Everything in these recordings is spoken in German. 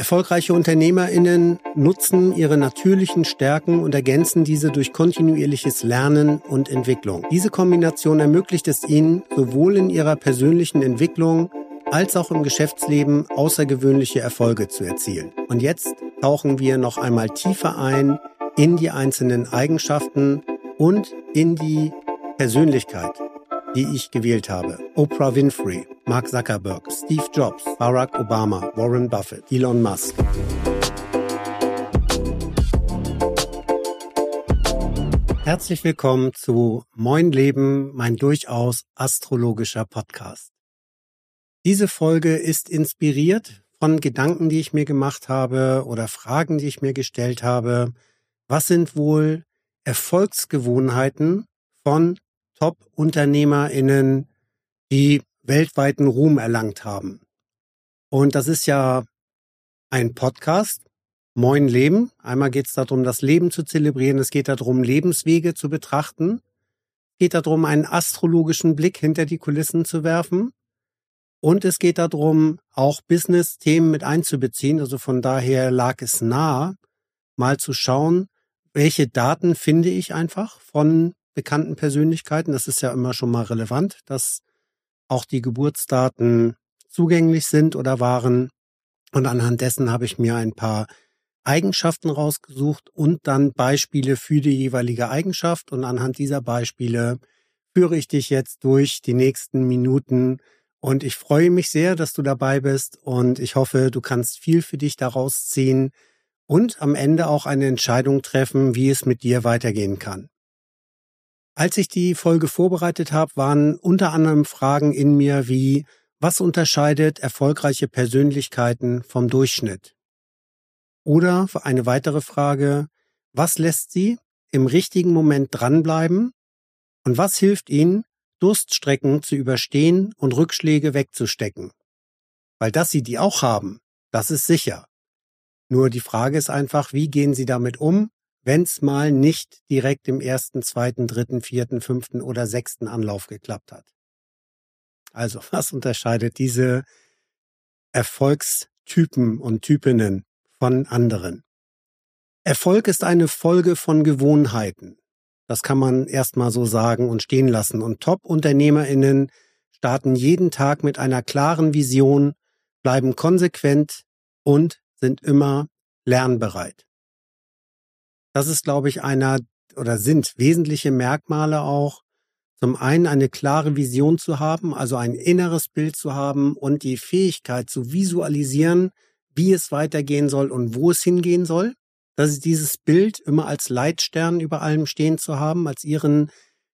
Erfolgreiche Unternehmerinnen nutzen ihre natürlichen Stärken und ergänzen diese durch kontinuierliches Lernen und Entwicklung. Diese Kombination ermöglicht es ihnen, sowohl in ihrer persönlichen Entwicklung als auch im Geschäftsleben außergewöhnliche Erfolge zu erzielen. Und jetzt tauchen wir noch einmal tiefer ein in die einzelnen Eigenschaften und in die Persönlichkeit, die ich gewählt habe. Oprah Winfrey, Mark Zuckerberg, Steve Jobs, Barack Obama, Warren Buffett, Elon Musk. Herzlich willkommen zu Moin Leben, mein durchaus astrologischer Podcast. Diese Folge ist inspiriert von Gedanken, die ich mir gemacht habe oder Fragen, die ich mir gestellt habe. Was sind wohl Erfolgsgewohnheiten von Top-UnternehmerInnen, die weltweiten Ruhm erlangt haben. Und das ist ja ein Podcast. Moin Leben. Einmal geht es darum, das Leben zu zelebrieren. Es geht darum, Lebenswege zu betrachten. Es geht darum, einen astrologischen Blick hinter die Kulissen zu werfen. Und es geht darum, auch Business-Themen mit einzubeziehen. Also von daher lag es nah, mal zu schauen, welche Daten finde ich einfach von bekannten Persönlichkeiten. Das ist ja immer schon mal relevant, dass auch die Geburtsdaten zugänglich sind oder waren. Und anhand dessen habe ich mir ein paar Eigenschaften rausgesucht und dann Beispiele für die jeweilige Eigenschaft. Und anhand dieser Beispiele führe ich dich jetzt durch die nächsten Minuten. Und ich freue mich sehr, dass du dabei bist und ich hoffe, du kannst viel für dich daraus ziehen und am Ende auch eine Entscheidung treffen, wie es mit dir weitergehen kann. Als ich die Folge vorbereitet habe, waren unter anderem Fragen in mir wie, was unterscheidet erfolgreiche Persönlichkeiten vom Durchschnitt? Oder eine weitere Frage, was lässt sie im richtigen Moment dranbleiben? Und was hilft ihnen, Durststrecken zu überstehen und Rückschläge wegzustecken? Weil dass sie die auch haben, das ist sicher. Nur die Frage ist einfach, wie gehen sie damit um wenn es mal nicht direkt im ersten, zweiten, dritten, vierten, fünften oder sechsten Anlauf geklappt hat. Also, was unterscheidet diese Erfolgstypen und Typinnen von anderen? Erfolg ist eine Folge von Gewohnheiten. Das kann man erstmal so sagen und stehen lassen. Und Top-UnternehmerInnen starten jeden Tag mit einer klaren Vision, bleiben konsequent und sind immer lernbereit. Das ist, glaube ich, einer oder sind wesentliche Merkmale auch. Zum einen eine klare Vision zu haben, also ein inneres Bild zu haben und die Fähigkeit zu visualisieren, wie es weitergehen soll und wo es hingehen soll. Das ist dieses Bild immer als Leitstern über allem stehen zu haben, als ihren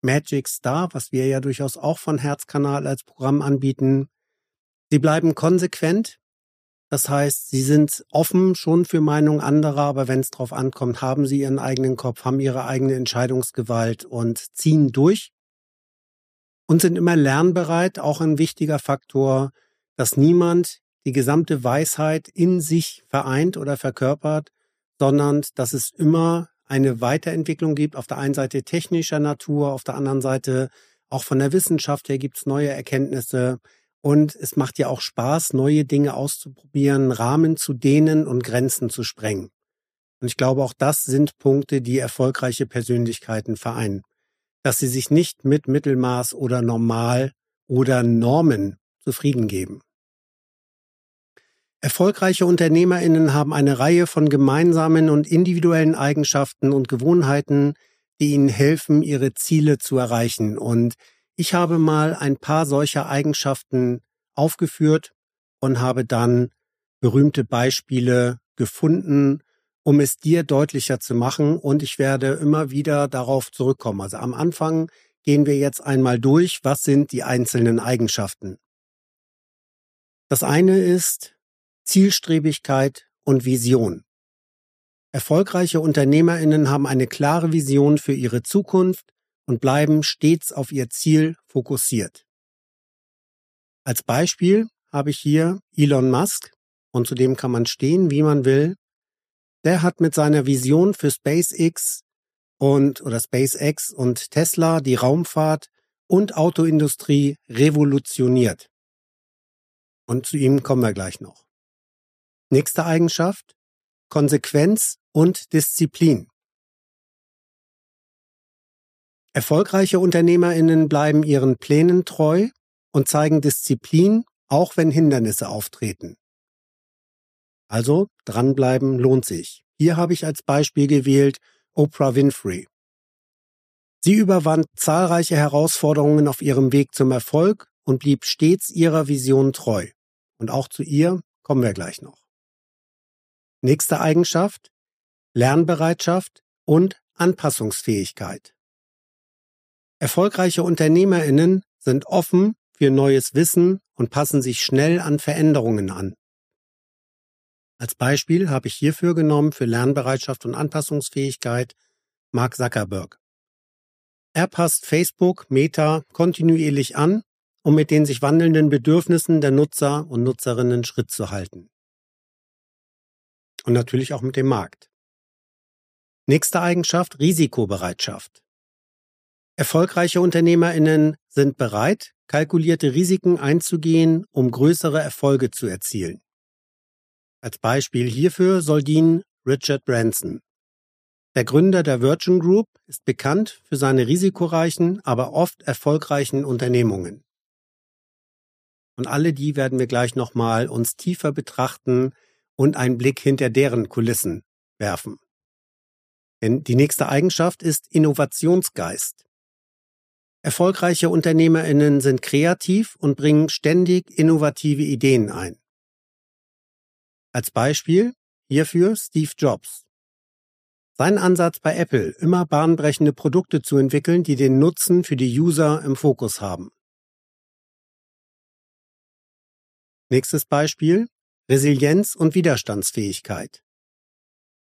Magic Star, was wir ja durchaus auch von Herzkanal als Programm anbieten. Sie bleiben konsequent, das heißt, sie sind offen schon für Meinungen anderer, aber wenn es drauf ankommt, haben sie ihren eigenen Kopf, haben ihre eigene Entscheidungsgewalt und ziehen durch und sind immer lernbereit, auch ein wichtiger Faktor, dass niemand die gesamte Weisheit in sich vereint oder verkörpert, sondern dass es immer eine Weiterentwicklung gibt, auf der einen Seite technischer Natur, auf der anderen Seite auch von der Wissenschaft her gibt es neue Erkenntnisse. Und es macht ja auch Spaß, neue Dinge auszuprobieren, Rahmen zu dehnen und Grenzen zu sprengen. Und ich glaube, auch das sind Punkte, die erfolgreiche Persönlichkeiten vereinen. Dass sie sich nicht mit Mittelmaß oder Normal oder Normen zufrieden geben. Erfolgreiche Unternehmerinnen haben eine Reihe von gemeinsamen und individuellen Eigenschaften und Gewohnheiten, die ihnen helfen, ihre Ziele zu erreichen. Und ich habe mal ein paar solcher Eigenschaften aufgeführt und habe dann berühmte Beispiele gefunden, um es dir deutlicher zu machen. Und ich werde immer wieder darauf zurückkommen. Also am Anfang gehen wir jetzt einmal durch, was sind die einzelnen Eigenschaften. Das eine ist Zielstrebigkeit und Vision. Erfolgreiche Unternehmerinnen haben eine klare Vision für ihre Zukunft und bleiben stets auf ihr Ziel fokussiert. Als Beispiel habe ich hier Elon Musk und zu dem kann man stehen, wie man will. Der hat mit seiner Vision für SpaceX und oder SpaceX und Tesla die Raumfahrt und Autoindustrie revolutioniert. Und zu ihm kommen wir gleich noch. Nächste Eigenschaft, Konsequenz und Disziplin. Erfolgreiche Unternehmerinnen bleiben ihren Plänen treu und zeigen Disziplin, auch wenn Hindernisse auftreten. Also dranbleiben lohnt sich. Hier habe ich als Beispiel gewählt Oprah Winfrey. Sie überwand zahlreiche Herausforderungen auf ihrem Weg zum Erfolg und blieb stets ihrer Vision treu. Und auch zu ihr kommen wir gleich noch. Nächste Eigenschaft Lernbereitschaft und Anpassungsfähigkeit. Erfolgreiche Unternehmerinnen sind offen für neues Wissen und passen sich schnell an Veränderungen an. Als Beispiel habe ich hierfür genommen für Lernbereitschaft und Anpassungsfähigkeit Mark Zuckerberg. Er passt Facebook, Meta kontinuierlich an, um mit den sich wandelnden Bedürfnissen der Nutzer und Nutzerinnen Schritt zu halten. Und natürlich auch mit dem Markt. Nächste Eigenschaft Risikobereitschaft. Erfolgreiche Unternehmerinnen sind bereit, kalkulierte Risiken einzugehen, um größere Erfolge zu erzielen. Als Beispiel hierfür soll dienen Richard Branson. Der Gründer der Virgin Group ist bekannt für seine risikoreichen, aber oft erfolgreichen Unternehmungen. Und alle die werden wir gleich nochmal uns tiefer betrachten und einen Blick hinter deren Kulissen werfen. Denn die nächste Eigenschaft ist Innovationsgeist. Erfolgreiche Unternehmerinnen sind kreativ und bringen ständig innovative Ideen ein. Als Beispiel hierfür Steve Jobs. Sein Ansatz bei Apple, immer bahnbrechende Produkte zu entwickeln, die den Nutzen für die User im Fokus haben. Nächstes Beispiel Resilienz und Widerstandsfähigkeit.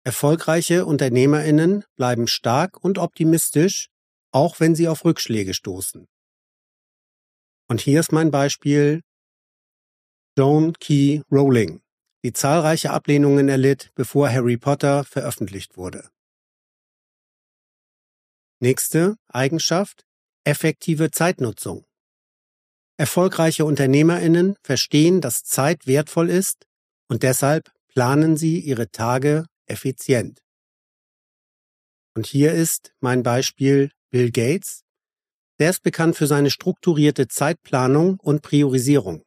Erfolgreiche Unternehmerinnen bleiben stark und optimistisch, auch wenn sie auf Rückschläge stoßen. Und hier ist mein Beispiel Joan Key Rowling, die zahlreiche Ablehnungen erlitt, bevor Harry Potter veröffentlicht wurde. Nächste Eigenschaft effektive Zeitnutzung. Erfolgreiche Unternehmerinnen verstehen, dass Zeit wertvoll ist und deshalb planen sie ihre Tage effizient. Und hier ist mein Beispiel Bill Gates. Der ist bekannt für seine strukturierte Zeitplanung und Priorisierung.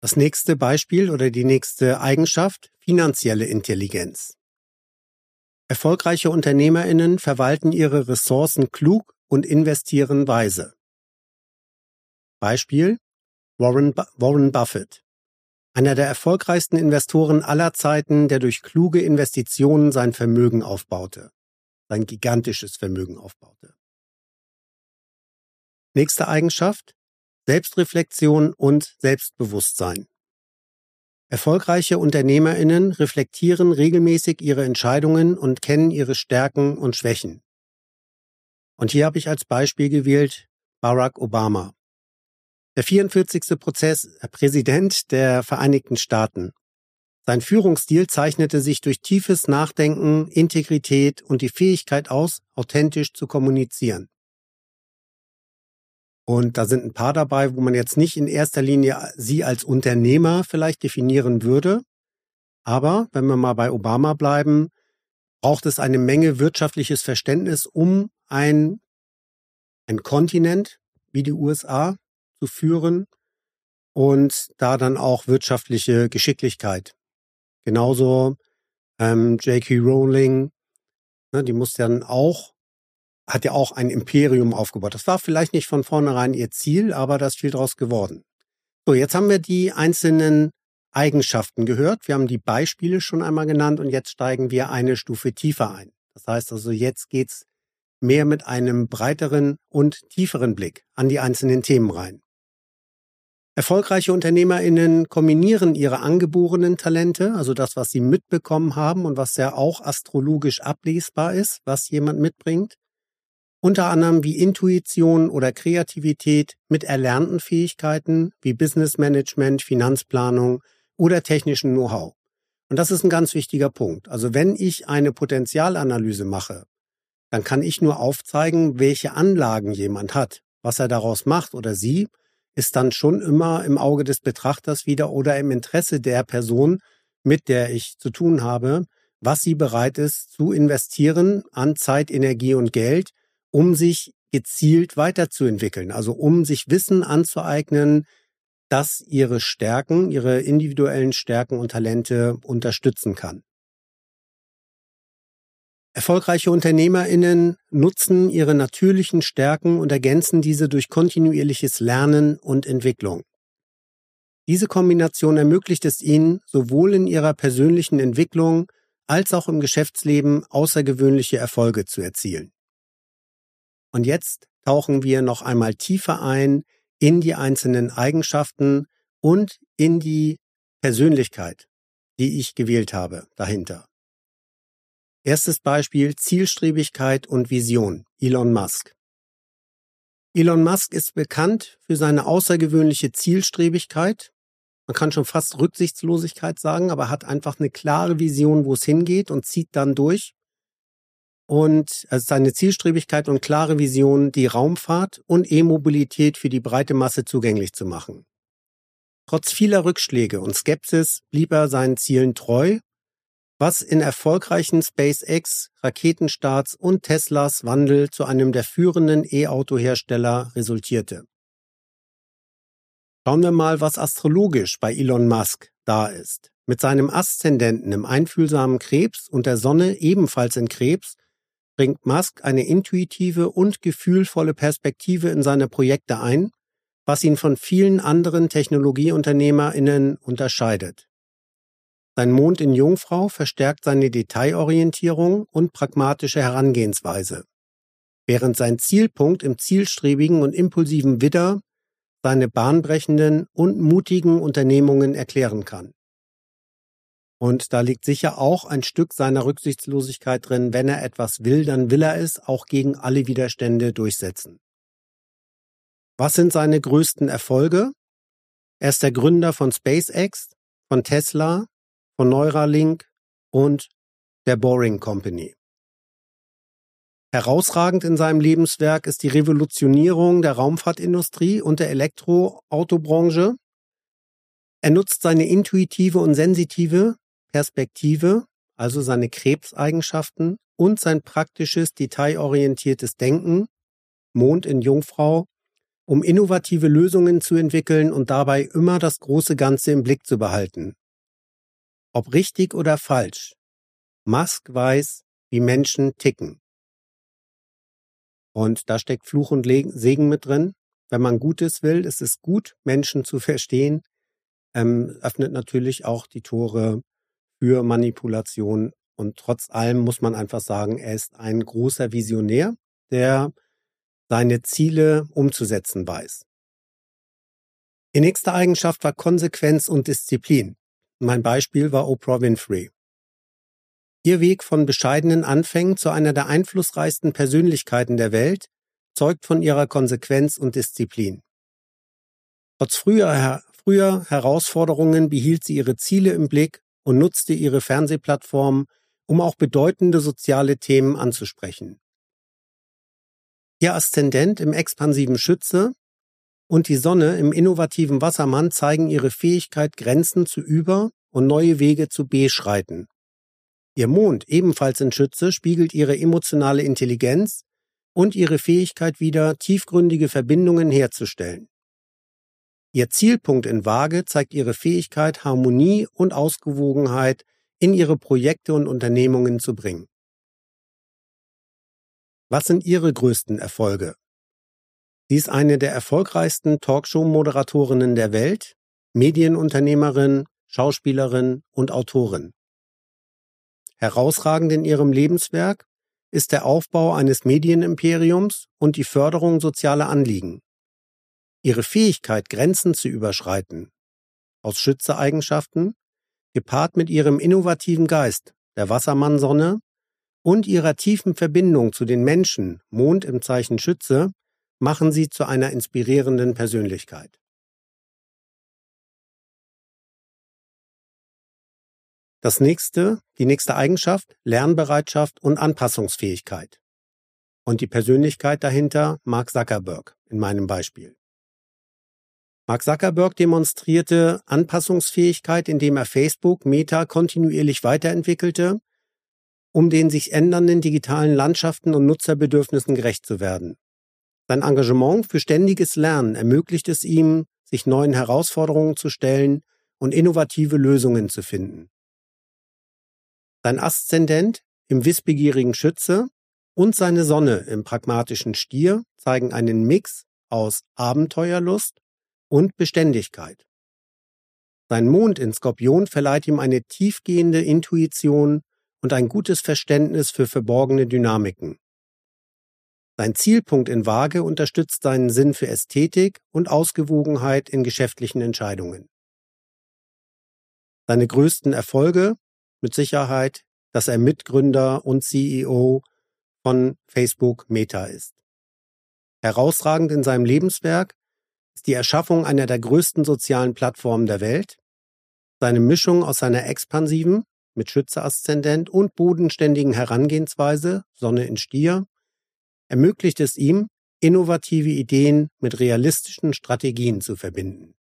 Das nächste Beispiel oder die nächste Eigenschaft finanzielle Intelligenz. Erfolgreiche Unternehmerinnen verwalten ihre Ressourcen klug und investieren weise. Beispiel Warren, Warren Buffett. Einer der erfolgreichsten Investoren aller Zeiten, der durch kluge Investitionen sein Vermögen aufbaute. Sein gigantisches Vermögen aufbaute. Nächste Eigenschaft. Selbstreflexion und Selbstbewusstsein. Erfolgreiche Unternehmerinnen reflektieren regelmäßig ihre Entscheidungen und kennen ihre Stärken und Schwächen. Und hier habe ich als Beispiel gewählt Barack Obama. Der 44. Prozess, äh, Präsident der Vereinigten Staaten. Sein Führungsstil zeichnete sich durch tiefes Nachdenken, Integrität und die Fähigkeit aus, authentisch zu kommunizieren. Und da sind ein paar dabei, wo man jetzt nicht in erster Linie sie als Unternehmer vielleicht definieren würde. Aber wenn wir mal bei Obama bleiben, braucht es eine Menge wirtschaftliches Verständnis, um ein, ein Kontinent wie die USA zu führen und da dann auch wirtschaftliche Geschicklichkeit. Genauso ähm, J.K. Rowling, ne, die muss dann auch hat ja auch ein Imperium aufgebaut. Das war vielleicht nicht von vornherein ihr Ziel, aber da ist viel draus geworden. So, jetzt haben wir die einzelnen Eigenschaften gehört. Wir haben die Beispiele schon einmal genannt und jetzt steigen wir eine Stufe tiefer ein. Das heißt also, jetzt geht's mehr mit einem breiteren und tieferen Blick an die einzelnen Themen rein. Erfolgreiche UnternehmerInnen kombinieren ihre angeborenen Talente, also das, was sie mitbekommen haben und was ja auch astrologisch ablesbar ist, was jemand mitbringt, unter anderem wie Intuition oder Kreativität mit erlernten Fähigkeiten wie Business Management, Finanzplanung oder technischen Know-how. Und das ist ein ganz wichtiger Punkt. Also wenn ich eine Potenzialanalyse mache, dann kann ich nur aufzeigen, welche Anlagen jemand hat. Was er daraus macht oder sie, ist dann schon immer im Auge des Betrachters wieder oder im Interesse der Person, mit der ich zu tun habe, was sie bereit ist zu investieren an Zeit, Energie und Geld, um sich gezielt weiterzuentwickeln, also um sich Wissen anzueignen, das ihre Stärken, ihre individuellen Stärken und Talente unterstützen kann. Erfolgreiche Unternehmerinnen nutzen ihre natürlichen Stärken und ergänzen diese durch kontinuierliches Lernen und Entwicklung. Diese Kombination ermöglicht es ihnen, sowohl in ihrer persönlichen Entwicklung als auch im Geschäftsleben außergewöhnliche Erfolge zu erzielen. Und jetzt tauchen wir noch einmal tiefer ein in die einzelnen Eigenschaften und in die Persönlichkeit, die ich gewählt habe dahinter. Erstes Beispiel Zielstrebigkeit und Vision. Elon Musk. Elon Musk ist bekannt für seine außergewöhnliche Zielstrebigkeit. Man kann schon fast Rücksichtslosigkeit sagen, aber hat einfach eine klare Vision, wo es hingeht und zieht dann durch. Und also seine Zielstrebigkeit und klare Vision, die Raumfahrt und E-Mobilität für die breite Masse zugänglich zu machen. Trotz vieler Rückschläge und Skepsis blieb er seinen Zielen treu was in erfolgreichen SpaceX, Raketenstarts und Teslas Wandel zu einem der führenden E-Auto-Hersteller resultierte. Schauen wir mal, was astrologisch bei Elon Musk da ist. Mit seinem Aszendenten im einfühlsamen Krebs und der Sonne ebenfalls in Krebs bringt Musk eine intuitive und gefühlvolle Perspektive in seine Projekte ein, was ihn von vielen anderen Technologieunternehmerinnen unterscheidet. Sein Mond in Jungfrau verstärkt seine Detailorientierung und pragmatische Herangehensweise, während sein Zielpunkt im zielstrebigen und impulsiven Widder seine bahnbrechenden und mutigen Unternehmungen erklären kann. Und da liegt sicher auch ein Stück seiner Rücksichtslosigkeit drin, wenn er etwas will, dann will er es auch gegen alle Widerstände durchsetzen. Was sind seine größten Erfolge? Er ist der Gründer von SpaceX, von Tesla, von Neuralink und der Boring Company. Herausragend in seinem Lebenswerk ist die Revolutionierung der Raumfahrtindustrie und der Elektroautobranche. Er nutzt seine intuitive und sensitive Perspektive, also seine Krebseigenschaften und sein praktisches, detailorientiertes Denken, Mond in Jungfrau, um innovative Lösungen zu entwickeln und dabei immer das große Ganze im Blick zu behalten. Ob richtig oder falsch, Musk weiß, wie Menschen ticken. Und da steckt Fluch und Segen mit drin. Wenn man Gutes will, ist es gut, Menschen zu verstehen, ähm, öffnet natürlich auch die Tore für Manipulation. Und trotz allem muss man einfach sagen, er ist ein großer Visionär, der seine Ziele umzusetzen weiß. Die nächste Eigenschaft war Konsequenz und Disziplin. Mein Beispiel war Oprah Winfrey. Ihr Weg von bescheidenen Anfängen zu einer der einflussreichsten Persönlichkeiten der Welt zeugt von ihrer Konsequenz und Disziplin. Trotz früher, früher Herausforderungen behielt sie ihre Ziele im Blick und nutzte ihre Fernsehplattform, um auch bedeutende soziale Themen anzusprechen. Ihr Aszendent im expansiven Schütze und die Sonne im innovativen Wassermann zeigen ihre Fähigkeit, Grenzen zu über- und neue Wege zu beschreiten. Ihr Mond, ebenfalls in Schütze, spiegelt ihre emotionale Intelligenz und ihre Fähigkeit wider, tiefgründige Verbindungen herzustellen. Ihr Zielpunkt in Waage zeigt ihre Fähigkeit, Harmonie und Ausgewogenheit in ihre Projekte und Unternehmungen zu bringen. Was sind Ihre größten Erfolge? Sie ist eine der erfolgreichsten Talkshow-Moderatorinnen der Welt, Medienunternehmerin, Schauspielerin und Autorin. Herausragend in ihrem Lebenswerk ist der Aufbau eines Medienimperiums und die Förderung sozialer Anliegen. Ihre Fähigkeit, Grenzen zu überschreiten, aus Schützeeigenschaften, gepaart mit ihrem innovativen Geist, der Wassermannsonne, und ihrer tiefen Verbindung zu den Menschen, Mond im Zeichen Schütze, machen sie zu einer inspirierenden Persönlichkeit. Das nächste, die nächste Eigenschaft, Lernbereitschaft und Anpassungsfähigkeit. Und die Persönlichkeit dahinter, Mark Zuckerberg in meinem Beispiel. Mark Zuckerberg demonstrierte Anpassungsfähigkeit, indem er Facebook Meta kontinuierlich weiterentwickelte, um den sich ändernden digitalen Landschaften und Nutzerbedürfnissen gerecht zu werden. Sein Engagement für ständiges Lernen ermöglicht es ihm, sich neuen Herausforderungen zu stellen und innovative Lösungen zu finden. Sein Aszendent im wissbegierigen Schütze und seine Sonne im pragmatischen Stier zeigen einen Mix aus Abenteuerlust und Beständigkeit. Sein Mond in Skorpion verleiht ihm eine tiefgehende Intuition und ein gutes Verständnis für verborgene Dynamiken. Sein Zielpunkt in Waage unterstützt seinen Sinn für Ästhetik und Ausgewogenheit in geschäftlichen Entscheidungen. Seine größten Erfolge mit Sicherheit, dass er Mitgründer und CEO von Facebook Meta ist. Herausragend in seinem Lebenswerk ist die Erschaffung einer der größten sozialen Plattformen der Welt, seine Mischung aus seiner expansiven, mit Schütze-Aszendent und bodenständigen Herangehensweise, Sonne in Stier, ermöglicht es ihm, innovative Ideen mit realistischen Strategien zu verbinden.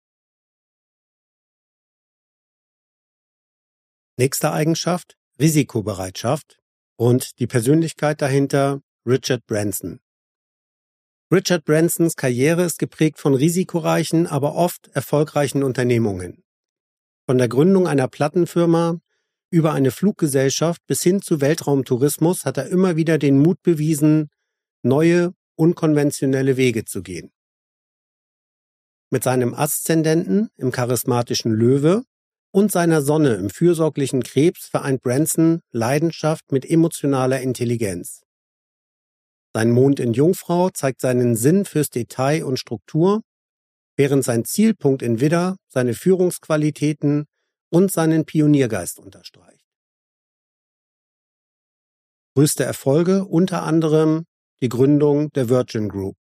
Nächste Eigenschaft, Risikobereitschaft und die Persönlichkeit dahinter, Richard Branson. Richard Bransons Karriere ist geprägt von risikoreichen, aber oft erfolgreichen Unternehmungen. Von der Gründung einer Plattenfirma über eine Fluggesellschaft bis hin zu Weltraumtourismus hat er immer wieder den Mut bewiesen, neue, unkonventionelle Wege zu gehen. Mit seinem Aszendenten im charismatischen Löwe und seiner Sonne im fürsorglichen Krebs vereint Branson Leidenschaft mit emotionaler Intelligenz. Sein Mond in Jungfrau zeigt seinen Sinn fürs Detail und Struktur, während sein Zielpunkt in Widder seine Führungsqualitäten und seinen Pioniergeist unterstreicht. Größte Erfolge unter anderem die Gründung der Virgin Group.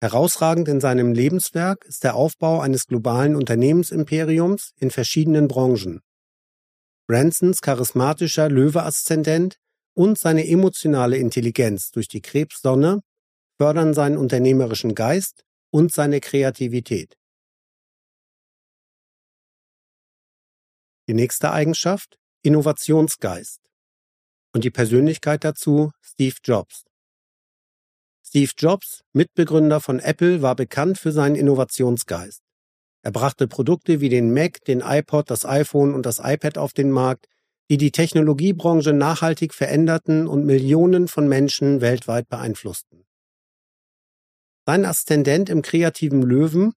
Herausragend in seinem Lebenswerk ist der Aufbau eines globalen Unternehmensimperiums in verschiedenen Branchen. Bransons charismatischer Löwe-Aszendent und seine emotionale Intelligenz durch die Krebssonne fördern seinen unternehmerischen Geist und seine Kreativität. Die nächste Eigenschaft Innovationsgeist und die Persönlichkeit dazu Steve Jobs. Steve Jobs, Mitbegründer von Apple, war bekannt für seinen Innovationsgeist. Er brachte Produkte wie den Mac, den iPod, das iPhone und das iPad auf den Markt, die die Technologiebranche nachhaltig veränderten und Millionen von Menschen weltweit beeinflussten. Sein Aszendent im kreativen Löwen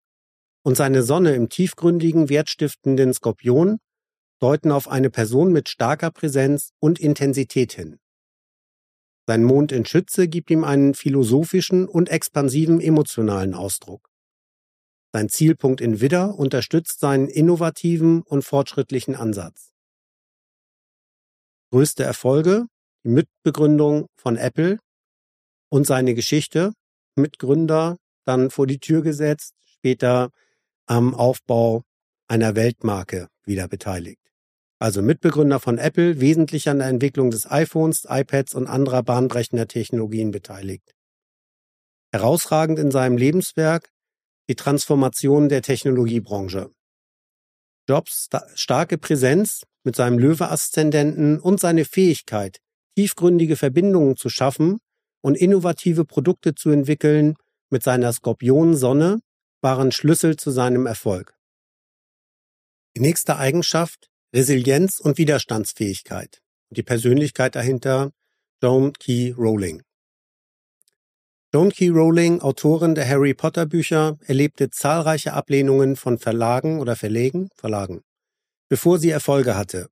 und seine Sonne im tiefgründigen, wertstiftenden Skorpion deuten auf eine Person mit starker Präsenz und Intensität hin. Sein Mond in Schütze gibt ihm einen philosophischen und expansiven emotionalen Ausdruck. Sein Zielpunkt in Widder unterstützt seinen innovativen und fortschrittlichen Ansatz größte Erfolge, die Mitbegründung von Apple und seine Geschichte, Mitgründer, dann vor die Tür gesetzt, später am Aufbau einer Weltmarke wieder beteiligt. Also Mitbegründer von Apple, wesentlich an der Entwicklung des iPhones, iPads und anderer bahnbrechender Technologien beteiligt. Herausragend in seinem Lebenswerk die Transformation der Technologiebranche. Jobs starke Präsenz mit seinem Löwe-Aszendenten und seine Fähigkeit, tiefgründige Verbindungen zu schaffen und innovative Produkte zu entwickeln mit seiner Skorpion-Sonne waren Schlüssel zu seinem Erfolg. Die nächste Eigenschaft Resilienz und Widerstandsfähigkeit. Die Persönlichkeit dahinter Joan Key Rowling. Joan Key Rowling, Autorin der Harry Potter Bücher, erlebte zahlreiche Ablehnungen von Verlagen oder Verlegen, Verlagen bevor sie Erfolge hatte.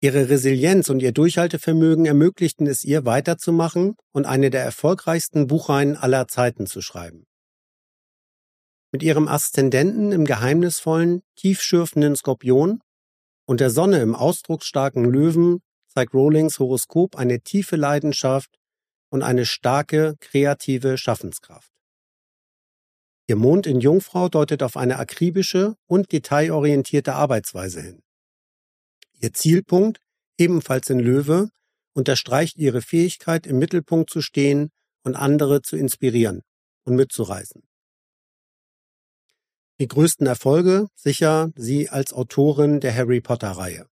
Ihre Resilienz und ihr Durchhaltevermögen ermöglichten es ihr, weiterzumachen und eine der erfolgreichsten Buchreihen aller Zeiten zu schreiben. Mit ihrem Aszendenten im geheimnisvollen, tiefschürfenden Skorpion und der Sonne im ausdrucksstarken Löwen zeigt Rowlings Horoskop eine tiefe Leidenschaft und eine starke, kreative Schaffenskraft. Ihr Mond in Jungfrau deutet auf eine akribische und detailorientierte Arbeitsweise hin. Ihr Zielpunkt, ebenfalls in Löwe, unterstreicht ihre Fähigkeit, im Mittelpunkt zu stehen und andere zu inspirieren und mitzureißen. Die größten Erfolge sicher sie als Autorin der Harry Potter-Reihe.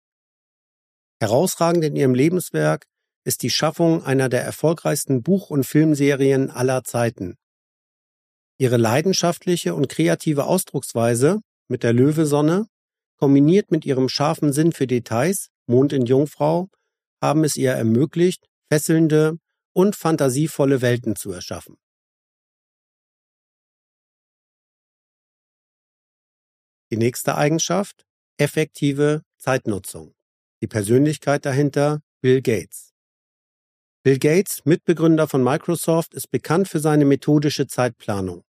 Herausragend in ihrem Lebenswerk ist die Schaffung einer der erfolgreichsten Buch- und Filmserien aller Zeiten. Ihre leidenschaftliche und kreative Ausdrucksweise mit der Löwesonne, kombiniert mit ihrem scharfen Sinn für Details, Mond in Jungfrau, haben es ihr ermöglicht, fesselnde und fantasievolle Welten zu erschaffen. Die nächste Eigenschaft, effektive Zeitnutzung. Die Persönlichkeit dahinter, Bill Gates. Bill Gates, Mitbegründer von Microsoft, ist bekannt für seine methodische Zeitplanung.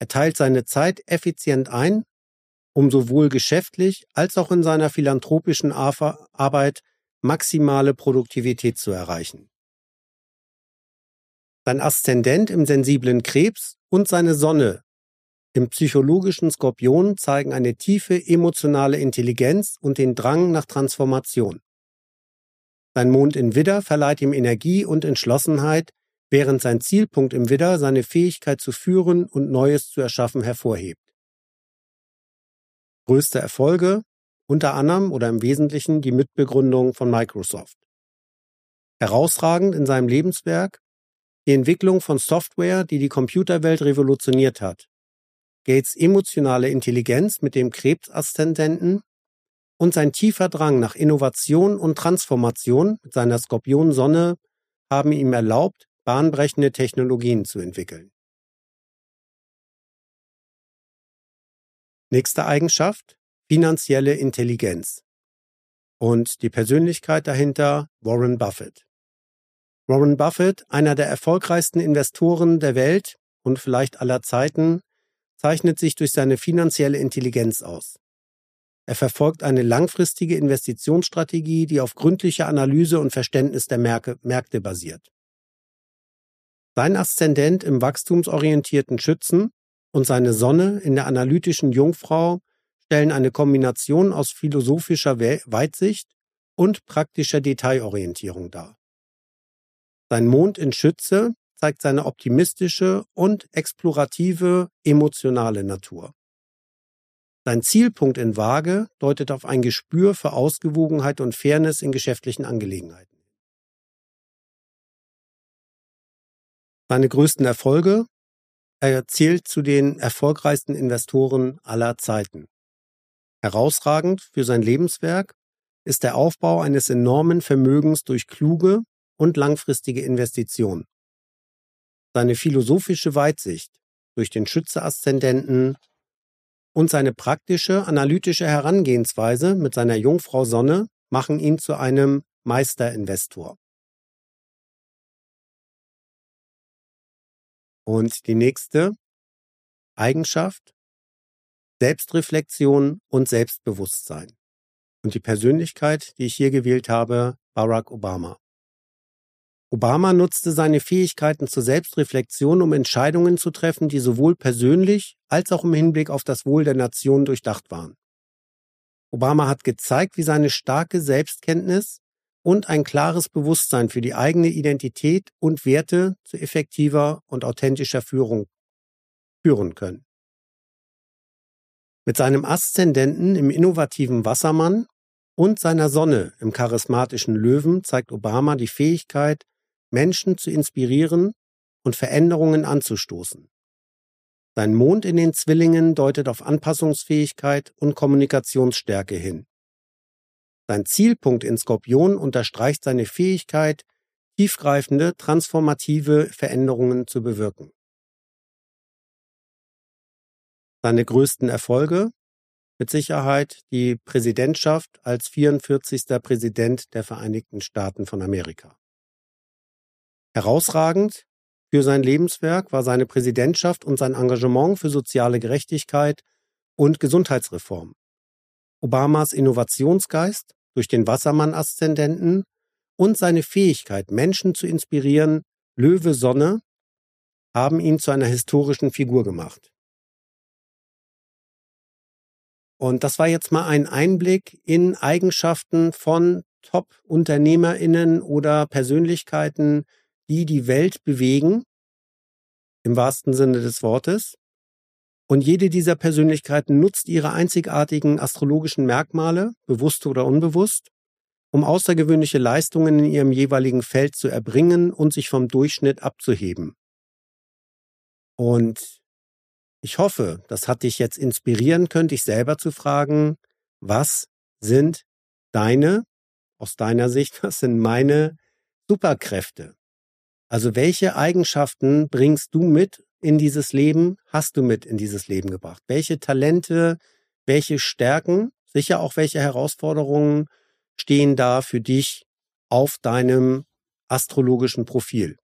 Er teilt seine Zeit effizient ein, um sowohl geschäftlich als auch in seiner philanthropischen Arbeit maximale Produktivität zu erreichen. Sein Aszendent im sensiblen Krebs und seine Sonne im psychologischen Skorpion zeigen eine tiefe emotionale Intelligenz und den Drang nach Transformation. Sein Mond in Widder verleiht ihm Energie und Entschlossenheit, während sein Zielpunkt im Widder seine Fähigkeit zu führen und Neues zu erschaffen hervorhebt. Größte Erfolge, unter anderem oder im Wesentlichen die Mitbegründung von Microsoft. Herausragend in seinem Lebenswerk die Entwicklung von Software, die die Computerwelt revolutioniert hat, Gates emotionale Intelligenz mit dem Krebsaszendenten und sein tiefer Drang nach Innovation und Transformation mit seiner Skorpionsonne haben ihm erlaubt, bahnbrechende Technologien zu entwickeln. Nächste Eigenschaft, finanzielle Intelligenz. Und die Persönlichkeit dahinter, Warren Buffett. Warren Buffett, einer der erfolgreichsten Investoren der Welt und vielleicht aller Zeiten, zeichnet sich durch seine finanzielle Intelligenz aus. Er verfolgt eine langfristige Investitionsstrategie, die auf gründlicher Analyse und Verständnis der Märkte basiert. Sein Aszendent im wachstumsorientierten Schützen und seine Sonne in der analytischen Jungfrau stellen eine Kombination aus philosophischer Weitsicht und praktischer Detailorientierung dar. Sein Mond in Schütze zeigt seine optimistische und explorative emotionale Natur. Sein Zielpunkt in Waage deutet auf ein Gespür für Ausgewogenheit und Fairness in geschäftlichen Angelegenheiten. Seine größten Erfolge er zählt zu den erfolgreichsten Investoren aller Zeiten. Herausragend für sein Lebenswerk ist der Aufbau eines enormen Vermögens durch kluge und langfristige Investitionen seine philosophische Weitsicht durch den Schütze-Aszendenten und seine praktische, analytische Herangehensweise mit seiner Jungfrau Sonne machen ihn zu einem Meisterinvestor. Und die nächste Eigenschaft, Selbstreflexion und Selbstbewusstsein. Und die Persönlichkeit, die ich hier gewählt habe, Barack Obama. Obama nutzte seine Fähigkeiten zur Selbstreflexion, um Entscheidungen zu treffen, die sowohl persönlich als auch im Hinblick auf das Wohl der Nation durchdacht waren. Obama hat gezeigt, wie seine starke Selbstkenntnis und ein klares Bewusstsein für die eigene Identität und Werte zu effektiver und authentischer Führung führen können. Mit seinem Aszendenten im innovativen Wassermann und seiner Sonne im charismatischen Löwen zeigt Obama die Fähigkeit, Menschen zu inspirieren und Veränderungen anzustoßen. Sein Mond in den Zwillingen deutet auf Anpassungsfähigkeit und Kommunikationsstärke hin. Sein Zielpunkt in Skorpion unterstreicht seine Fähigkeit, tiefgreifende, transformative Veränderungen zu bewirken. Seine größten Erfolge? Mit Sicherheit die Präsidentschaft als 44. Präsident der Vereinigten Staaten von Amerika. Herausragend für sein Lebenswerk war seine Präsidentschaft und sein Engagement für soziale Gerechtigkeit und Gesundheitsreform. Obamas Innovationsgeist durch den Wassermann-Aszendenten und seine Fähigkeit, Menschen zu inspirieren, Löwe Sonne, haben ihn zu einer historischen Figur gemacht. Und das war jetzt mal ein Einblick in Eigenschaften von Top-UnternehmerInnen oder Persönlichkeiten, die die Welt bewegen, im wahrsten Sinne des Wortes. Und jede dieser Persönlichkeiten nutzt ihre einzigartigen astrologischen Merkmale, bewusst oder unbewusst, um außergewöhnliche Leistungen in ihrem jeweiligen Feld zu erbringen und sich vom Durchschnitt abzuheben. Und ich hoffe, das hat dich jetzt inspirieren können, dich selber zu fragen, was sind deine, aus deiner Sicht, was sind meine Superkräfte? Also welche Eigenschaften bringst du mit in dieses Leben, hast du mit in dieses Leben gebracht? Welche Talente, welche Stärken, sicher auch welche Herausforderungen stehen da für dich auf deinem astrologischen Profil?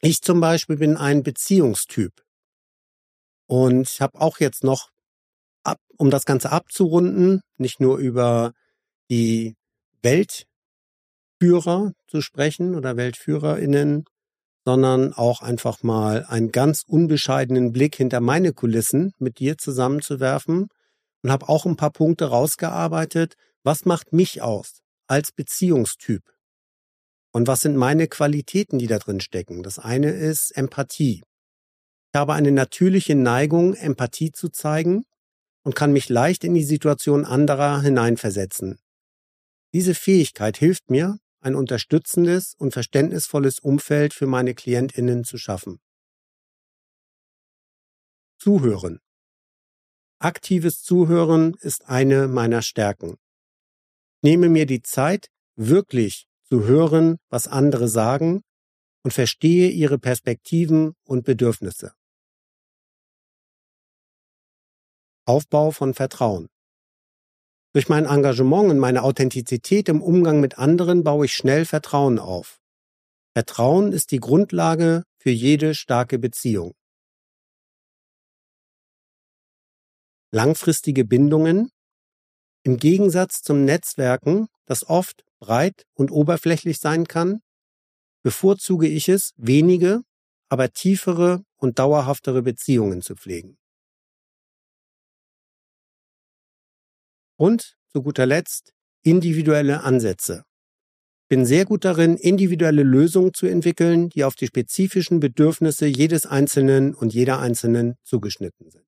Ich zum Beispiel bin ein Beziehungstyp und habe auch jetzt noch, ab, um das Ganze abzurunden, nicht nur über die Weltführer zu sprechen oder Weltführerinnen, sondern auch einfach mal einen ganz unbescheidenen Blick hinter meine Kulissen mit dir zusammenzuwerfen und habe auch ein paar Punkte rausgearbeitet, was macht mich aus als Beziehungstyp? Und was sind meine Qualitäten, die da drin stecken? Das eine ist Empathie. Ich habe eine natürliche Neigung, Empathie zu zeigen und kann mich leicht in die Situation anderer hineinversetzen. Diese Fähigkeit hilft mir, ein unterstützendes und verständnisvolles Umfeld für meine Klientinnen zu schaffen. Zuhören. Aktives Zuhören ist eine meiner Stärken. nehme mir die Zeit, wirklich zu hören, was andere sagen und verstehe ihre Perspektiven und Bedürfnisse. Aufbau von Vertrauen. Durch mein Engagement und meine Authentizität im Umgang mit anderen baue ich schnell Vertrauen auf. Vertrauen ist die Grundlage für jede starke Beziehung. Langfristige Bindungen. Im Gegensatz zum Netzwerken, das oft breit und oberflächlich sein kann, bevorzuge ich es, wenige, aber tiefere und dauerhaftere Beziehungen zu pflegen. Und zu guter Letzt individuelle Ansätze. Bin sehr gut darin, individuelle Lösungen zu entwickeln, die auf die spezifischen Bedürfnisse jedes Einzelnen und jeder Einzelnen zugeschnitten sind.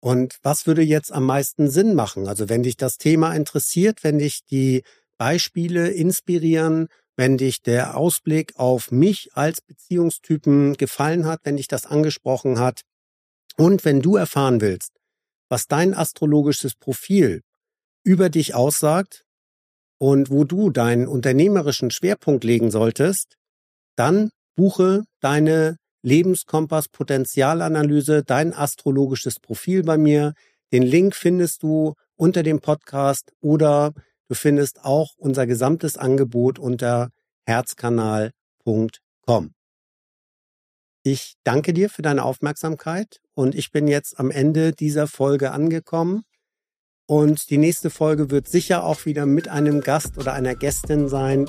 Und was würde jetzt am meisten Sinn machen? Also wenn dich das Thema interessiert, wenn dich die Beispiele inspirieren, wenn dich der Ausblick auf mich als Beziehungstypen gefallen hat, wenn dich das angesprochen hat und wenn du erfahren willst, was dein astrologisches Profil über dich aussagt und wo du deinen unternehmerischen Schwerpunkt legen solltest, dann buche deine Lebenskompass Potenzialanalyse, dein astrologisches Profil bei mir. Den Link findest du unter dem Podcast oder du findest auch unser gesamtes Angebot unter herzkanal.com. Ich danke dir für deine Aufmerksamkeit und ich bin jetzt am Ende dieser Folge angekommen. Und die nächste Folge wird sicher auch wieder mit einem Gast oder einer Gästin sein.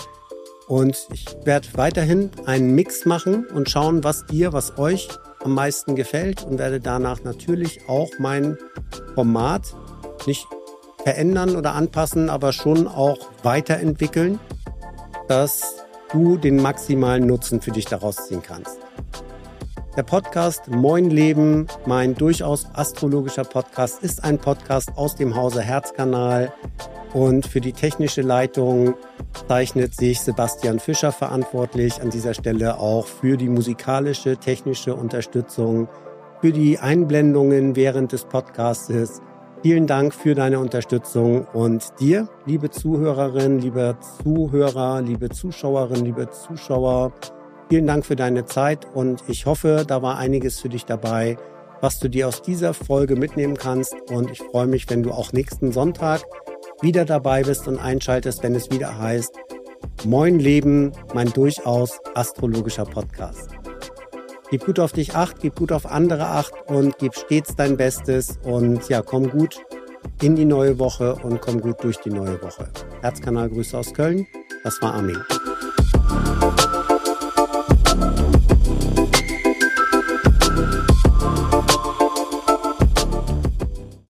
Und ich werde weiterhin einen Mix machen und schauen, was dir, was euch am meisten gefällt und werde danach natürlich auch mein Format nicht verändern oder anpassen, aber schon auch weiterentwickeln, dass du den maximalen Nutzen für dich daraus ziehen kannst. Der Podcast Moin Leben, mein durchaus astrologischer Podcast, ist ein Podcast aus dem Hause Herzkanal. Und für die technische Leitung zeichnet sich Sebastian Fischer verantwortlich. An dieser Stelle auch für die musikalische, technische Unterstützung, für die Einblendungen während des Podcastes. Vielen Dank für deine Unterstützung und dir, liebe Zuhörerin, lieber Zuhörer, liebe Zuschauerin, liebe Zuschauer, Vielen Dank für deine Zeit und ich hoffe, da war einiges für dich dabei, was du dir aus dieser Folge mitnehmen kannst. Und ich freue mich, wenn du auch nächsten Sonntag wieder dabei bist und einschaltest, wenn es wieder heißt Moin Leben, mein durchaus astrologischer Podcast. Gib gut auf dich acht, gib gut auf andere acht und gib stets dein Bestes und ja, komm gut in die neue Woche und komm gut durch die neue Woche. Herzkanal Grüße aus Köln. Das war Armin.